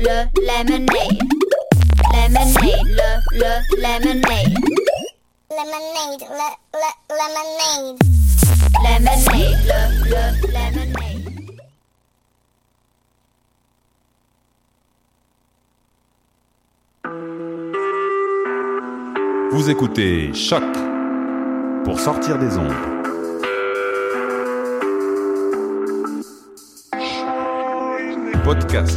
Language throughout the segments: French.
le lemonade. Lemonade, le, le lemonade. Lemonade, le, le lemonade. Lemonade, le, le lemonade. Vous écoutez Choc pour sortir des ondes. Podcast,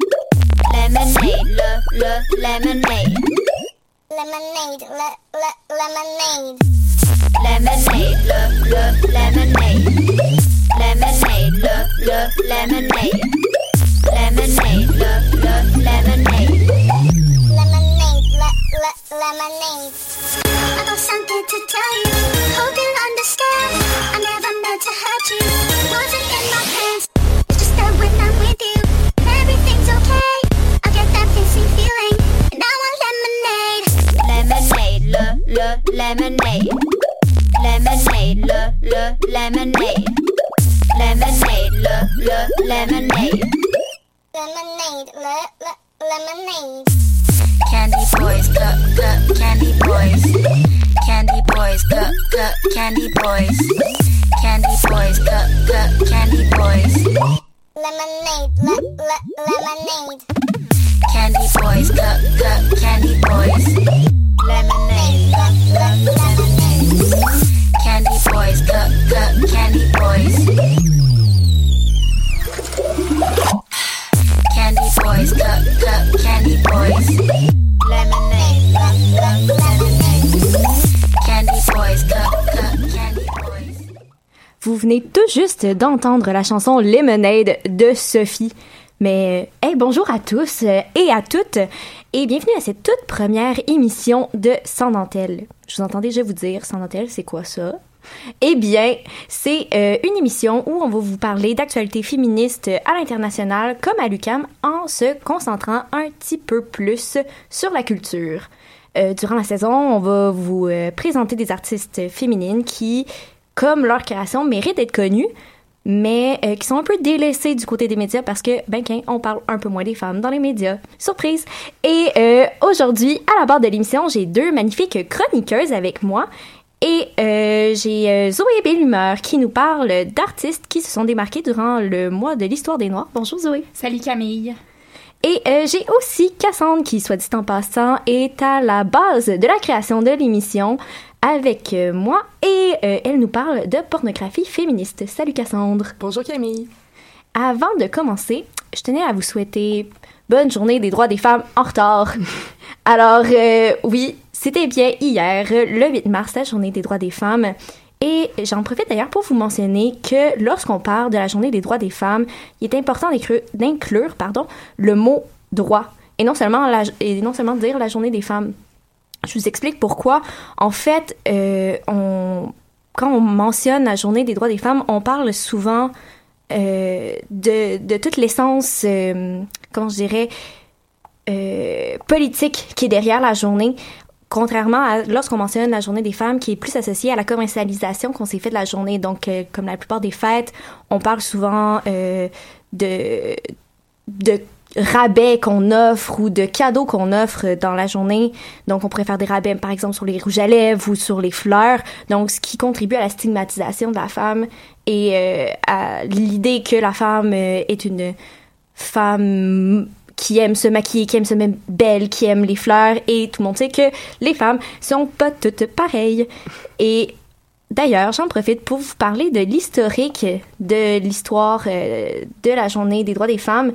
Lemonade, le, le lemonade. Lemonade, le, le lemonade. Lemonade, le, le lemonade. Lemonade, le, le lemonade. Tout juste d'entendre la chanson Lemonade de Sophie. Mais, hey, bonjour à tous euh, et à toutes, et bienvenue à cette toute première émission de Sans dentelle. Je vous entendais déjà vous dire, Sans dentelle, c'est quoi ça? Eh bien, c'est euh, une émission où on va vous parler d'actualités féministes à l'international comme à l'UCAM en se concentrant un petit peu plus sur la culture. Euh, durant la saison, on va vous euh, présenter des artistes féminines qui, comme leur création, méritent d'être connues, mais euh, qui sont un peu délaissées du côté des médias parce que, ben, qu'un, on parle un peu moins des femmes dans les médias. Surprise! Et euh, aujourd'hui, à la barre de l'émission, j'ai deux magnifiques chroniqueuses avec moi. Et euh, j'ai Zoé Bellumeur qui nous parle d'artistes qui se sont démarqués durant le mois de l'histoire des Noirs. Bonjour Zoé. Salut Camille. Et euh, j'ai aussi Cassandre qui, soit dit en passant, est à la base de la création de l'émission avec euh, moi et euh, elle nous parle de pornographie féministe. Salut Cassandre. Bonjour Camille. Avant de commencer, je tenais à vous souhaiter bonne journée des droits des femmes en retard. Alors euh, oui, c'était bien hier, le 8 mars, la journée des droits des femmes. Et j'en profite d'ailleurs pour vous mentionner que lorsqu'on parle de la journée des droits des femmes, il est important d'inclure pardon, le mot droit et non seulement la, et non seulement dire la journée des femmes. Je vous explique pourquoi. En fait, euh, on, quand on mentionne la journée des droits des femmes, on parle souvent euh, de, de toute l'essence, euh, comment je dirais, euh, politique qui est derrière la journée. Contrairement à lorsqu'on mentionne la journée des femmes qui est plus associée à la commercialisation qu'on s'est fait de la journée. Donc, euh, comme la plupart des fêtes, on parle souvent euh, de, de rabais qu'on offre ou de cadeaux qu'on offre dans la journée. Donc, on pourrait faire des rabais, par exemple, sur les rouges à lèvres ou sur les fleurs. Donc, ce qui contribue à la stigmatisation de la femme et euh, à l'idée que la femme euh, est une femme qui aime se maquiller, qui aime se mettre belle, qui aime les fleurs, et tout le monde sait que les femmes sont pas toutes pareilles. Et d'ailleurs, j'en profite pour vous parler de l'historique de l'histoire euh, de la journée des droits des femmes,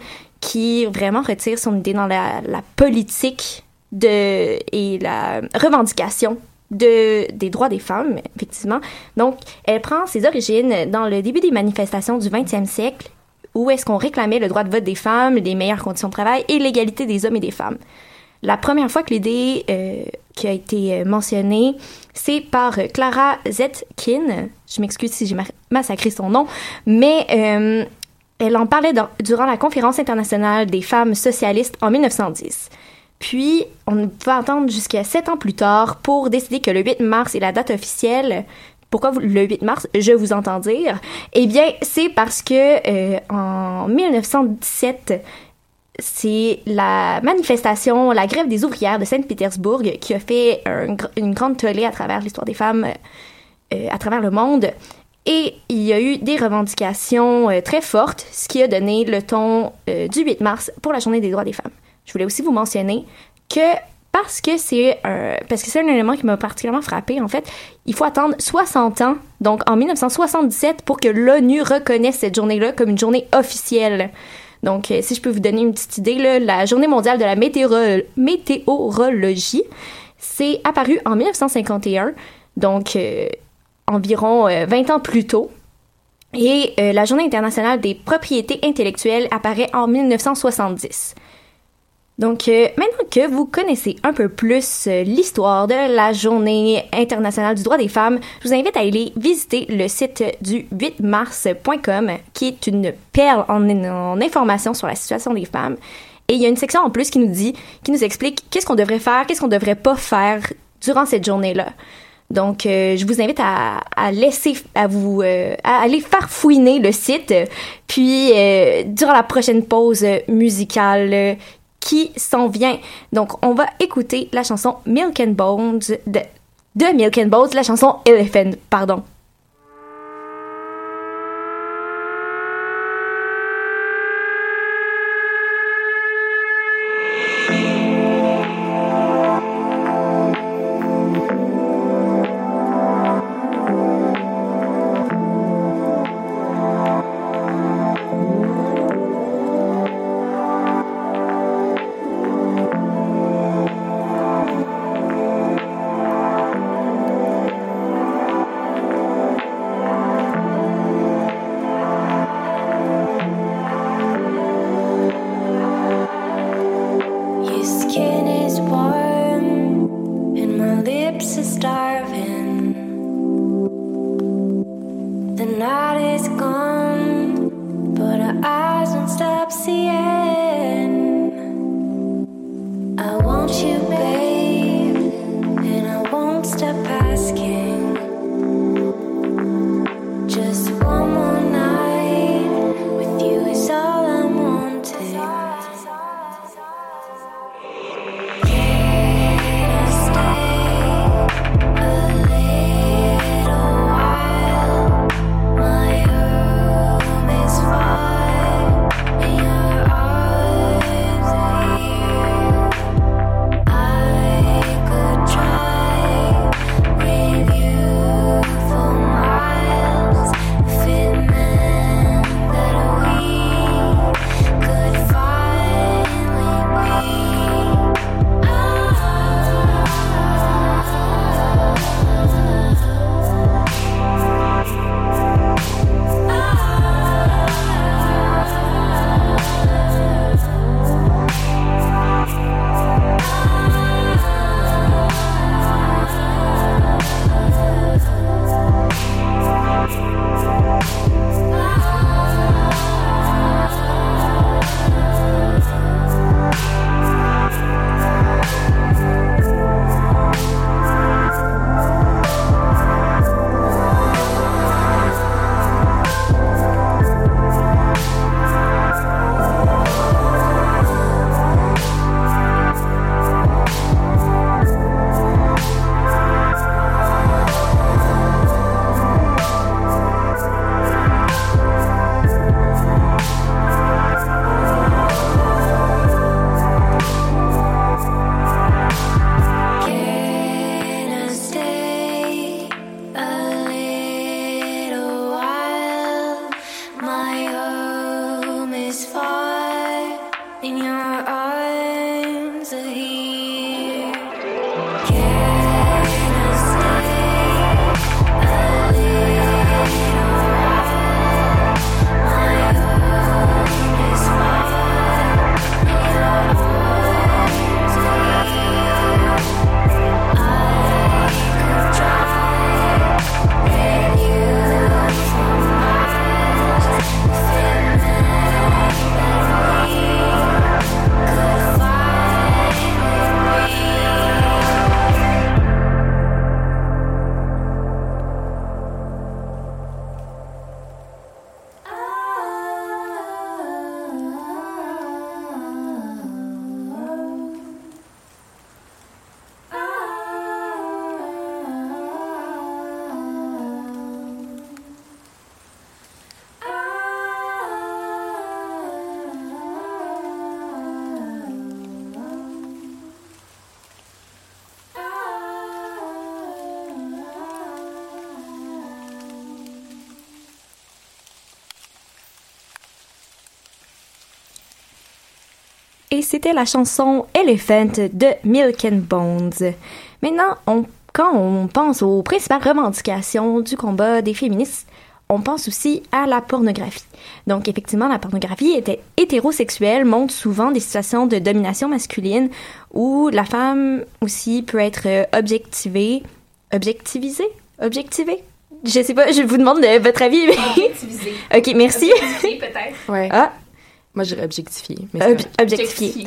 qui vraiment retire son idée dans la, politique de, et la revendication de, des droits des femmes, effectivement. Donc, elle prend ses origines dans le début des manifestations du 20e siècle où est-ce qu'on réclamait le droit de vote des femmes, les meilleures conditions de travail et l'égalité des hommes et des femmes. La première fois que l'idée euh, qui a été mentionnée, c'est par Clara Zetkin. Je m'excuse si j'ai massacré son nom, mais euh, elle en parlait durant la conférence internationale des femmes socialistes en 1910. Puis, on va attendre jusqu'à sept ans plus tard pour décider que le 8 mars est la date officielle pourquoi le 8 mars, je vous entends dire? Eh bien, c'est parce que euh, en 1917, c'est la manifestation, la grève des ouvrières de Saint-Pétersbourg qui a fait un, une grande tollée à travers l'histoire des femmes euh, à travers le monde. Et il y a eu des revendications euh, très fortes, ce qui a donné le ton euh, du 8 mars pour la Journée des droits des femmes. Je voulais aussi vous mentionner que parce que c'est un, parce que c'est un élément qui m'a particulièrement frappé en fait, il faut attendre 60 ans, donc en 1977 pour que l'ONU reconnaisse cette journée-là comme une journée officielle. Donc euh, si je peux vous donner une petite idée là, la journée mondiale de la météoro- météorologie, c'est apparu en 1951. Donc environ euh, 20 ans plus tôt. Et euh, la Journée internationale des propriétés intellectuelles apparaît en 1970. Donc, euh, maintenant que vous connaissez un peu plus euh, l'histoire de la Journée internationale du droit des femmes, je vous invite à aller visiter le site du 8mars.com, qui est une perle en, en information sur la situation des femmes. Et il y a une section en plus qui nous dit, qui nous explique qu'est-ce qu'on devrait faire, qu'est-ce qu'on devrait pas faire durant cette journée-là. Donc, euh, je vous invite à, à laisser, à vous, euh, aller farfouiner le site. Puis, euh, durant la prochaine pause musicale qui s'en vient, donc on va écouter la chanson Milk and Bones de, de Milk and Bones, la chanson Elephant, pardon. Et c'était la chanson Elephant de Milk and Bones. Maintenant, on, quand on pense aux principales revendications du combat des féministes, on pense aussi à la pornographie. Donc effectivement, la pornographie était hétérosexuelle, montre souvent des situations de domination masculine où la femme aussi peut être euh, objectivée, objectivisée, objectivée? Je sais pas, je vous demande de votre avis. mais- ok, merci. peut-être. Ouais. Ah, Moi, je dirais objectifié. Mais c'est ob- correct. objectifiée.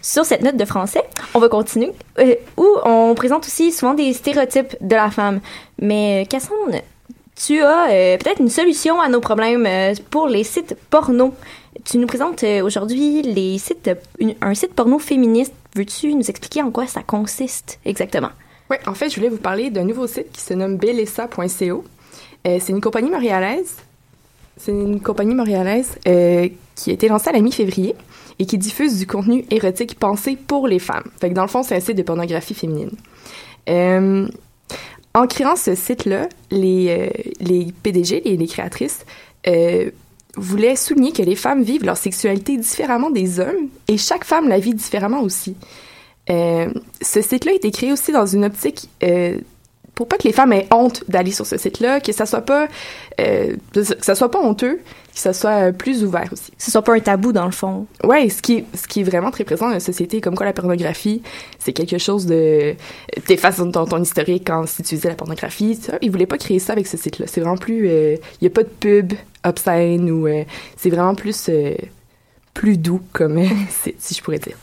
Sur cette note de français, on va continuer, euh, où on présente aussi souvent des stéréotypes de la femme. Mais euh, Cassandre, tu as euh, peut-être une solution à nos problèmes euh, pour les sites porno. Tu nous présentes euh, aujourd'hui les sites, une- un site porno féministe. Veux-tu nous expliquer en quoi ça consiste exactement? Ouais, en fait, je voulais vous parler d'un nouveau site qui se nomme belessa.co. Euh, c'est une compagnie montréalaise. C'est une compagnie montréalaise euh, qui a été lancée à la mi-février et qui diffuse du contenu érotique pensé pour les femmes. Fait que dans le fond, c'est un site de pornographie féminine. Euh, en créant ce site-là, les, euh, PDG, les, les créatrices, voulaient souligner que les femmes vivent leur sexualité différemment des hommes et chaque femme la vit différemment aussi. Ce site-là a été créé aussi dans une optique pour pas que les femmes aient honte d'aller sur ce site-là, que ça soit pas euh, que ça soit pas honteux, que ça soit euh, plus ouvert aussi. Que ce soit pas un tabou dans le fond. Ouais, ce qui est, ce qui est vraiment très présent dans la société, comme quoi la pornographie, c'est quelque chose de t'effaces ton, ton historique quand si tu faisais la pornographie. Ça. Ils voulaient pas créer ça avec ce site-là. C'est vraiment plus, il y a pas de pub obscène ou euh, c'est vraiment plus euh, plus doux comme euh, site, si je pourrais dire.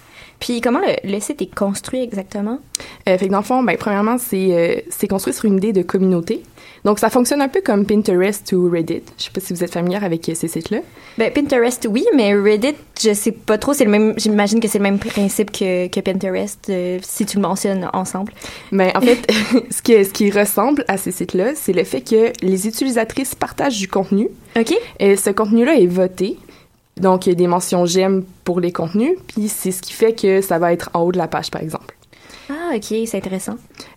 Puis comment le, le site est construit exactement? Euh, fait que dans le fond, ben, premièrement, c'est euh, c'est construit sur une idée de communauté. Donc, ça fonctionne un peu comme Pinterest ou Reddit. Je sais pas si vous êtes familière avec euh, ces sites-là. Ben, Pinterest, oui, mais Reddit, je sais pas trop. C'est le même. J'imagine que c'est le même principe que, que Pinterest, euh, si tu le mentionnes ensemble. Mais en fait, ce, qui, ce qui ressemble à ces sites-là, c'est le fait que les utilisatrices partagent du contenu. Ok. Et ce contenu-là est voté. Donc, il y a des mentions j'aime pour les contenus. Puis, c'est ce qui fait que ça va être en haut de la page, par exemple. Ah, ok, c'est intéressant.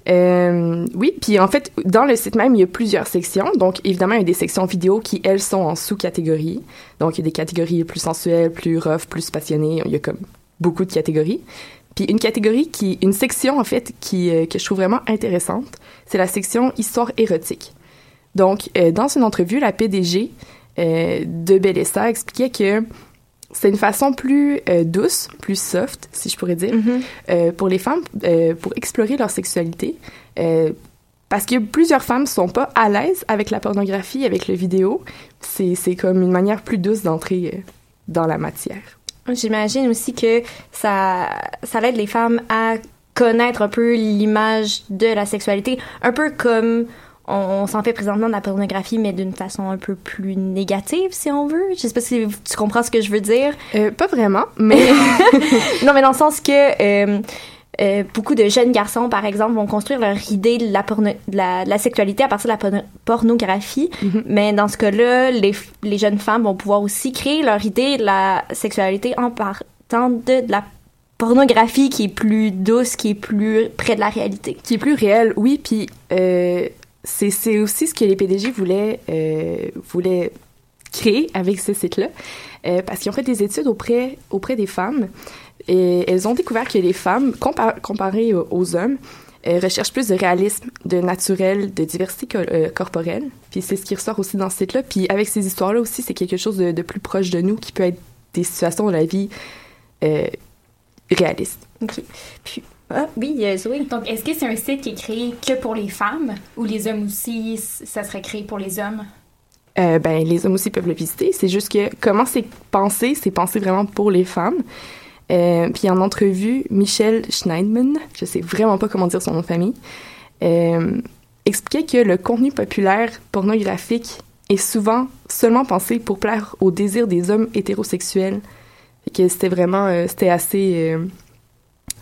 Euh, oui, puis en fait, dans le site même, il y a plusieurs sections. Donc, évidemment, il y a des sections vidéo qui, elles, sont en sous-catégories. Donc, il y a des catégories plus sensuelles, plus rough, plus passionnées. Il y a comme beaucoup de catégories. Puis une catégorie qui, une section en fait qui euh, que je trouve vraiment intéressante, c'est la section histoire érotique. Donc, euh, dans une entrevue, la PDG euh, de Bellessa expliquait que c'est une façon plus euh, douce, plus soft, si je pourrais dire, Mhm. euh, pour les femmes pour explorer leur sexualité. Parce que plusieurs femmes sont pas à l'aise avec la pornographie, avec le vidéo. C'est, comme une manière plus douce d'entrer dans la matière. J'imagine aussi que ça, ça aide les femmes à connaître un peu l'image de la sexualité, un peu comme on, on s'en fait présentement de la pornographie, mais d'une façon un peu plus négative, si on veut. Je sais pas si tu comprends ce que je veux dire. Euh, pas vraiment, mais non, mais dans le sens que euh, euh, beaucoup de jeunes garçons, par exemple, vont construire leur idée de la, porno- de la, de la sexualité à partir de la porno- pornographie. Mhm. Mais dans ce cas-là, les, les jeunes femmes vont pouvoir aussi créer leur idée de la sexualité en partant de, de la pornographie qui est plus douce, qui est plus près de la réalité. qui est plus réel, oui. Puis euh, c'est, aussi ce que les PDG voulaient, euh, voulaient créer avec ce site-là. Euh, parce qu'ils ont fait des études auprès, auprès des femmes. Et elles ont découvert que les femmes, compa- comparées aux, hommes, euh, recherchent plus de réalisme, de naturel, de diversité co- corporelle. Puis c'est ce qui ressort aussi dans ce site-là. Puis avec ces histoires-là aussi, c'est quelque chose de, de plus proche de nous qui peut être des situations de la vie réalistes. OK. Puis, ah, oui, euh, Zoé. Donc, est-ce que c'est un site qui est créé que pour les femmes ou les hommes aussi, ça serait créé pour les hommes? Euh, ben, les hommes aussi peuvent le visiter. C'est juste que comment c'est pensé, c'est pensé vraiment pour les femmes. Euh, puis en entrevue, Michel Schneidman, je sais vraiment pas comment dire son nom de famille, euh, expliquait que le contenu populaire pornographique est souvent seulement pensé pour plaire au désir des hommes hétérosexuels. Et que c'était vraiment, c'était assez,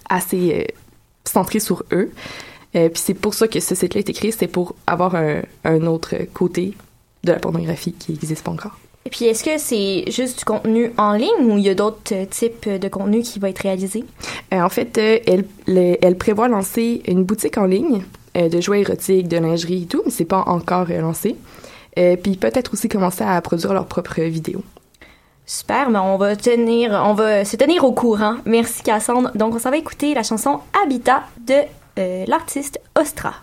assez centré sur eux. Euh, puis c'est pour ça que ce site-là a été créé, c'est pour avoir un, un autre côté de la pornographie qui n'existe pas encore. Et puis, est-ce que c'est juste du contenu en ligne ou il y a d'autres euh, types de contenu qui va être réalisé? Euh, en fait, euh, elle, le- elle prévoit lancer une boutique en ligne euh, de jouets érotiques, de lingerie et tout, mais c'est pas encore lancé. Euh, puis peut-être aussi commencer à produire leurs propres vidéos. Super, mais on va tenir, on va se tenir au courant. Merci Cassandre. Donc on s'en va écouter la chanson Habitat de euh, l'artiste Ostra.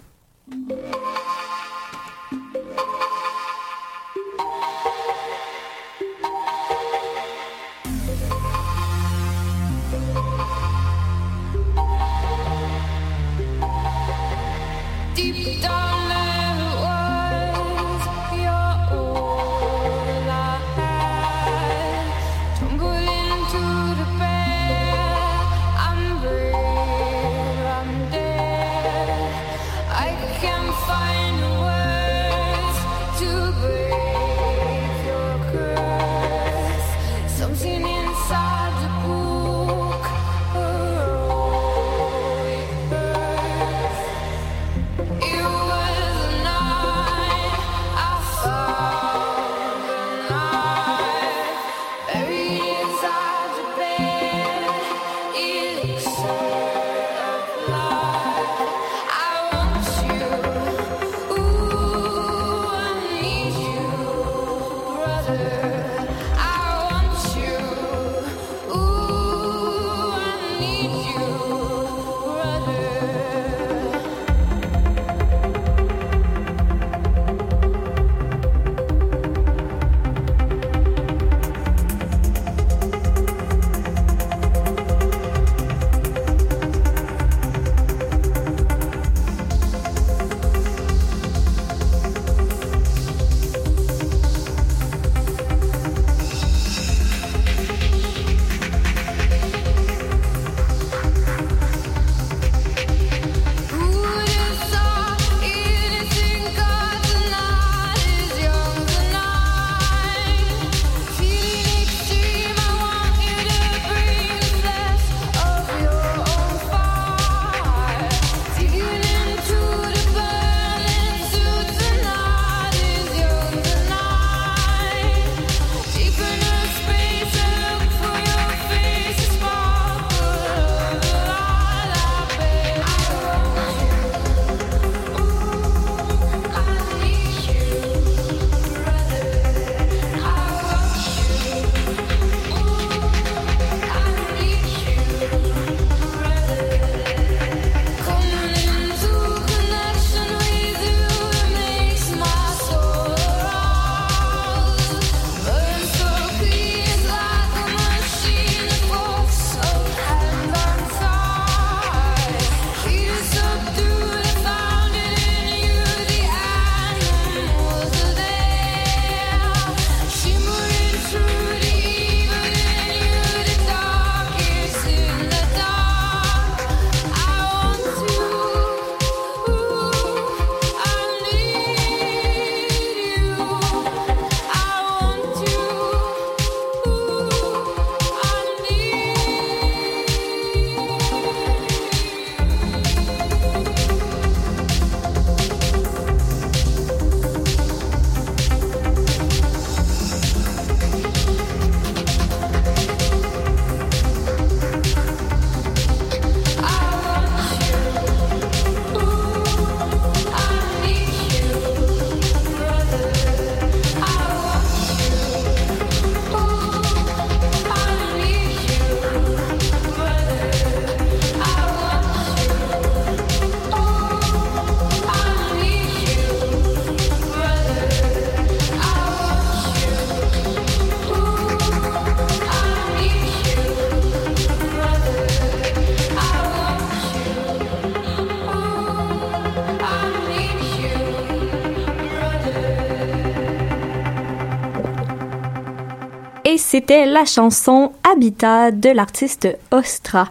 C'était la chanson Habitat de l'artiste Ostra.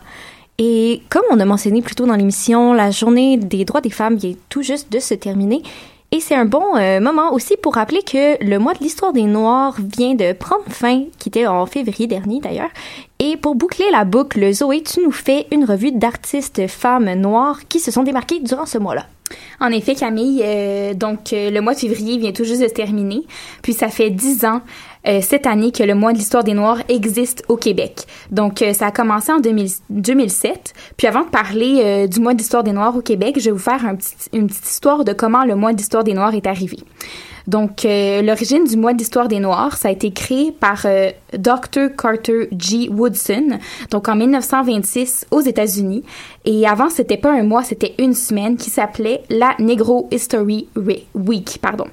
Et comme on a mentionné plus tôt dans l'émission, la journée des droits des femmes vient tout juste de se terminer. Et c'est un bon euh, moment aussi pour rappeler que le mois de l'histoire des Noirs vient de prendre fin, qui était en février dernier d'ailleurs. Et pour boucler la boucle, Zoé, tu nous fais une revue d'artistes femmes noires qui se sont démarquées durant ce mois-là. En effet, Camille, euh, donc euh, le mois de février vient tout juste de se terminer, puis ça fait dix ans euh, cette année que le mois de l'histoire des Noirs existe au Québec. Donc euh, ça a commencé en 2000 2007. Puis avant de parler euh, du mois de l'histoire des Noirs au Québec, je vais vous faire une petite histoire de comment le mois de l'histoire des Noirs est arrivé. Donc, euh, l'origine du mois de l'histoire des Noirs, ça a été créé par euh, Dr. Carter G. Woodson, donc en 1926 aux États-Unis. Et avant, c'était pas un mois, c'était une semaine qui s'appelait la Negro History Week, pardon.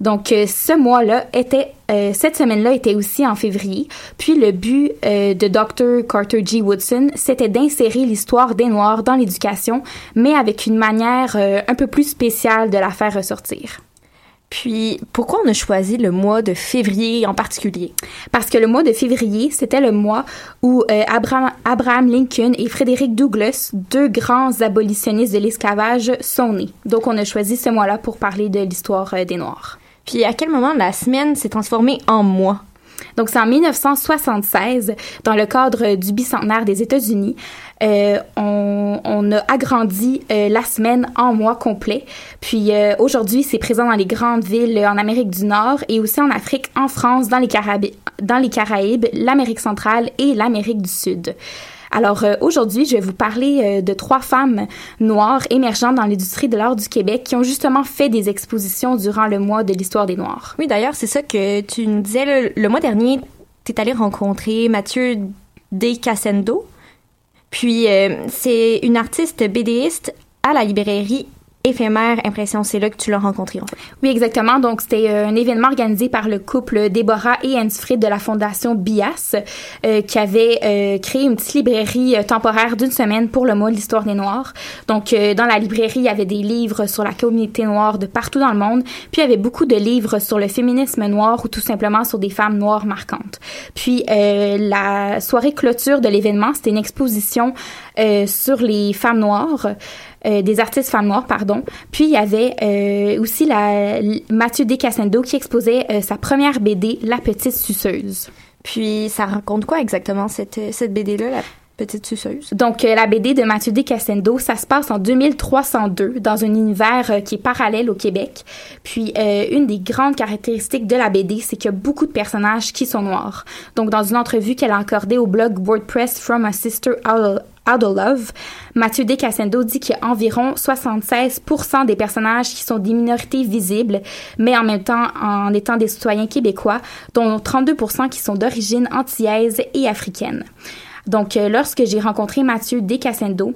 Donc, euh, ce mois-là était, euh, cette semaine-là était aussi en février. Puis, le but euh, de Dr. Carter G. Woodson, c'était d'insérer l'histoire des Noirs dans l'éducation, mais avec une manière euh, un peu plus spéciale de la faire ressortir. Puis, pourquoi on a choisi le mois de février en particulier? Parce que le mois de février, c'était le mois où euh, Abraham, Abraham Lincoln et Frédéric Douglass, deux grands abolitionnistes de l'esclavage, sont nés. Donc, on a choisi ce mois-là pour parler de l'histoire euh, des Noirs. Puis, à quel moment la semaine s'est transformée en mois? Donc, c'est en 1976, dans le cadre du bicentenaire des États-Unis, euh, on, on a agrandi euh, la semaine en mois complet. Puis euh, aujourd'hui, c'est présent dans les grandes villes en Amérique du Nord et aussi en Afrique, en France, dans les Caraïbes, dans les Caraïbes, l'Amérique centrale et l'Amérique du Sud. Alors euh, aujourd'hui, je vais vous parler euh, de trois femmes noires émergentes dans l'industrie de l'art du Québec qui ont justement fait des expositions durant le mois de l'histoire des Noirs. Oui, d'ailleurs, c'est ça que tu nous disais le, mois dernier. Tu es allé rencontrer Mathieu Descassendo. Puis, euh, c'est une artiste BDiste à la librairie éphémère Impression. C'est là que tu l'as rencontré, en fait. Oui, exactement. Donc, c'était euh, un événement organisé par le couple Déborah et Ansfried de la Fondation BIAS euh, qui avait euh, créé une petite librairie euh, temporaire d'une semaine pour le mois de l'histoire des Noirs. Donc, euh, dans la librairie, il y avait des livres sur la communauté noire de partout dans le monde. Puis, il y avait beaucoup de livres sur le féminisme noir ou tout simplement sur des femmes noires marquantes. Puis, euh, la soirée clôture de l'événement, c'était une exposition sur les femmes noires. Euh, des artistes femmes noires, pardon. Puis il y avait euh, aussi la, Mathieu Descassendo qui exposait euh, sa première BD, La Petite Suceuse. Puis, ça raconte quoi exactement, cette, cette BD-là, la petite suceuse? Donc, euh, la BD de Mathieu Descassendo, ça se passe en 2302 dans un univers euh, qui est parallèle au Québec. Puis, euh, une des grandes caractéristiques de la BD, c'est qu'il y a beaucoup de personnages qui sont noirs. Donc, dans une entrevue qu'elle a accordée au blog WordPress From a Sister Out Love, Mathieu Descassendo dit qu'il y a environ 76% des personnages qui sont des minorités visibles, mais en même temps en étant des citoyens québécois, dont 32% qui sont d'origine antillaise et africaine. Donc, euh, lorsque j'ai rencontré Mathieu Descassendo,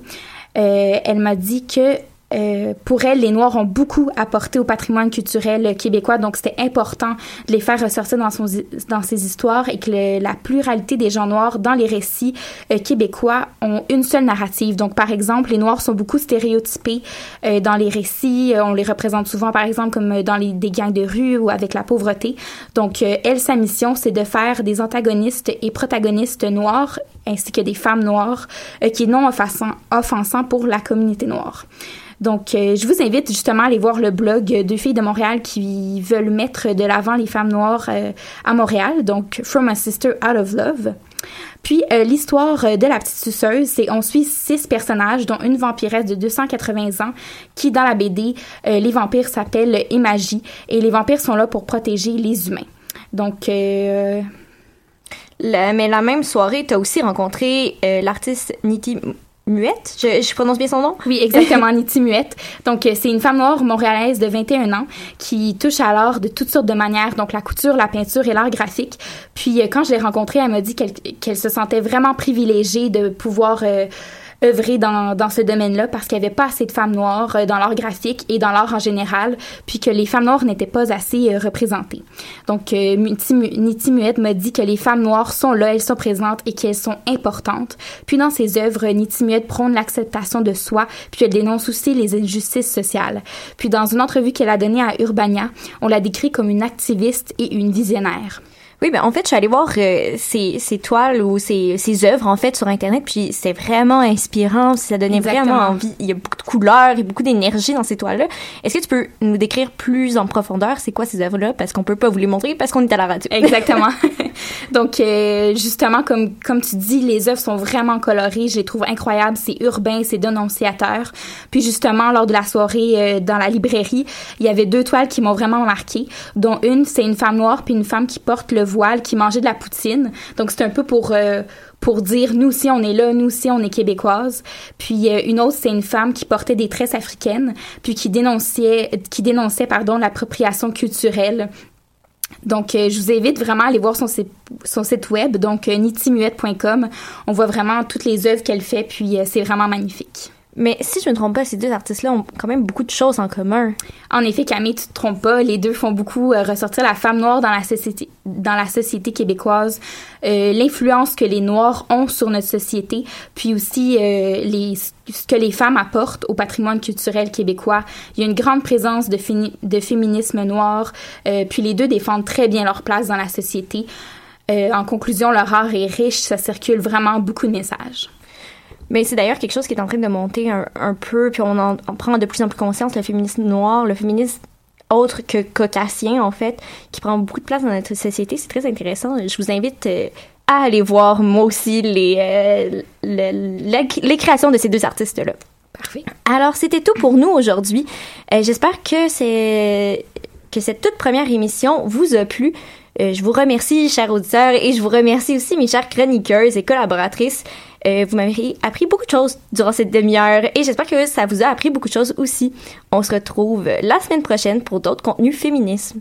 euh, elle m'a dit que euh, pour elle, les Noirs ont beaucoup apporté au patrimoine culturel québécois, donc c'était important de les faire ressortir dans, son, dans ses histoires et que le- la pluralité des gens noirs dans les récits euh, québécois ont une seule narrative. Donc, par exemple, les Noirs sont beaucoup stéréotypés euh, dans les récits. Euh, on les représente souvent, par exemple, comme dans les, des gangs de rue ou avec la pauvreté. Donc, elle, sa mission, c'est de faire des antagonistes et protagonistes noirs ainsi que des femmes noires qui est non offensant, offensant pour la communauté noire. Donc, euh, je vous invite justement à aller voir le blog Deux filles de Montréal qui veulent mettre de l'avant les femmes noires euh, à Montréal, donc From a Sister Out of Love. Puis, euh, l'histoire euh, de la petite suceuse, c'est on suit six personnages, dont une vampiresse de 280 ans, qui, dans la BD, euh, les vampires s'appellent Émagie, et les vampires sont là pour protéger les humains. Donc, euh, La- mais la même soirée, tu as aussi rencontré euh, l'artiste Niti Muette. Je, prononce bien son nom? Oui, exactement, Niti Muette. Donc, euh, c'est une femme noire montréalaise de 21 ans qui touche à l'art de toutes sortes de manières, donc la couture, la peinture et l'art graphique. Puis, euh, quand je l'ai rencontrée, elle m'a dit qu'elle qu'elle se sentait vraiment privilégiée de pouvoir euh, œuvrer dans, dans ce domaine-là parce qu'il n'y avait pas assez de femmes noires euh, dans l'art graphique et dans l'art en général, puis que les femmes noires n'étaient pas assez euh, représentées. Donc, euh, Niti, Mu- Niti Muette m'a dit que les femmes noires sont là, elles sont présentes et qu'elles sont importantes. Puis dans ses œuvres, Niti Muette prône l'acceptation de soi, puis elle dénonce aussi les injustices sociales. Puis dans une entrevue qu'elle a donnée à Urbania, on l'a décrit comme une activiste et une visionnaire. Oui, ben en fait, je suis allée voir euh, ses, ses toiles ou ses, ses œuvres en fait sur internet, puis c'est vraiment inspirant, ça donnait Exactement. vraiment envie. Il y a beaucoup de couleurs et beaucoup d'énergie dans ces toiles-là. Est-ce que tu peux nous décrire plus en profondeur c'est quoi ces œuvres-là? Parce qu'on peut pas vous les montrer parce qu'on est à la radio. Exactement. Donc, euh, justement, comme, comme tu dis, les œuvres sont vraiment colorées. Je les trouve incroyables. C'est urbain, c'est dénonciateur. Puis, justement, lors de la soirée euh, dans la librairie, il y avait deux toiles qui m'ont vraiment marqué, dont une, c'est une femme noire puis une femme qui porte le voile, qui mangeait de la poutine. Donc, c'est un peu pour... euh, pour dire nous aussi on est là, nous aussi on est québécoises. Puis une autre c'est une femme qui portait des tresses africaines, puis qui dénonçait qui dénonçait pardon l'appropriation culturelle. Donc euh, je vous invite vraiment à aller voir son son site web donc euh, nitimuette.com. On voit vraiment toutes les œuvres qu'elle fait puis euh, c'est vraiment magnifique. Mais si je ne me trompe pas, ces deux artistes-là ont quand même beaucoup de choses en commun. En effet, Camille, tu te trompes pas. Les deux font beaucoup euh, ressortir la femme noire dans la société, dans la société québécoise, euh, l'influence que les Noirs ont sur notre société, puis aussi euh, ce que les femmes apportent au patrimoine culturel québécois. Il y a une grande présence de, de féminisme noir, puis les deux défendent très bien leur place dans la société. En conclusion, leur art est riche, ça circule vraiment beaucoup de messages. Mais c'est d'ailleurs quelque chose qui est en train de monter un, un peu, puis on en on prend de plus en plus conscience, le féminisme noir, le féminisme autre que caucasien, en fait, qui prend beaucoup de place dans notre société. C'est très intéressant. Je vous invite euh, à aller voir, moi aussi, les, euh, le- la- les créations de ces deux artistes-là. Parfait. Alors, c'était tout pour nous aujourd'hui. Euh, J'espère que c'est que cette toute première émission vous a plu. Euh, je vous remercie, chers auditeurs, et je vous remercie aussi, mes chères chroniqueuses et collaboratrices. Euh, vous m'avez appris beaucoup de choses durant cette demi-heure et j'espère que ça vous a appris beaucoup de choses aussi. On se retrouve la semaine prochaine pour d'autres contenus féministes.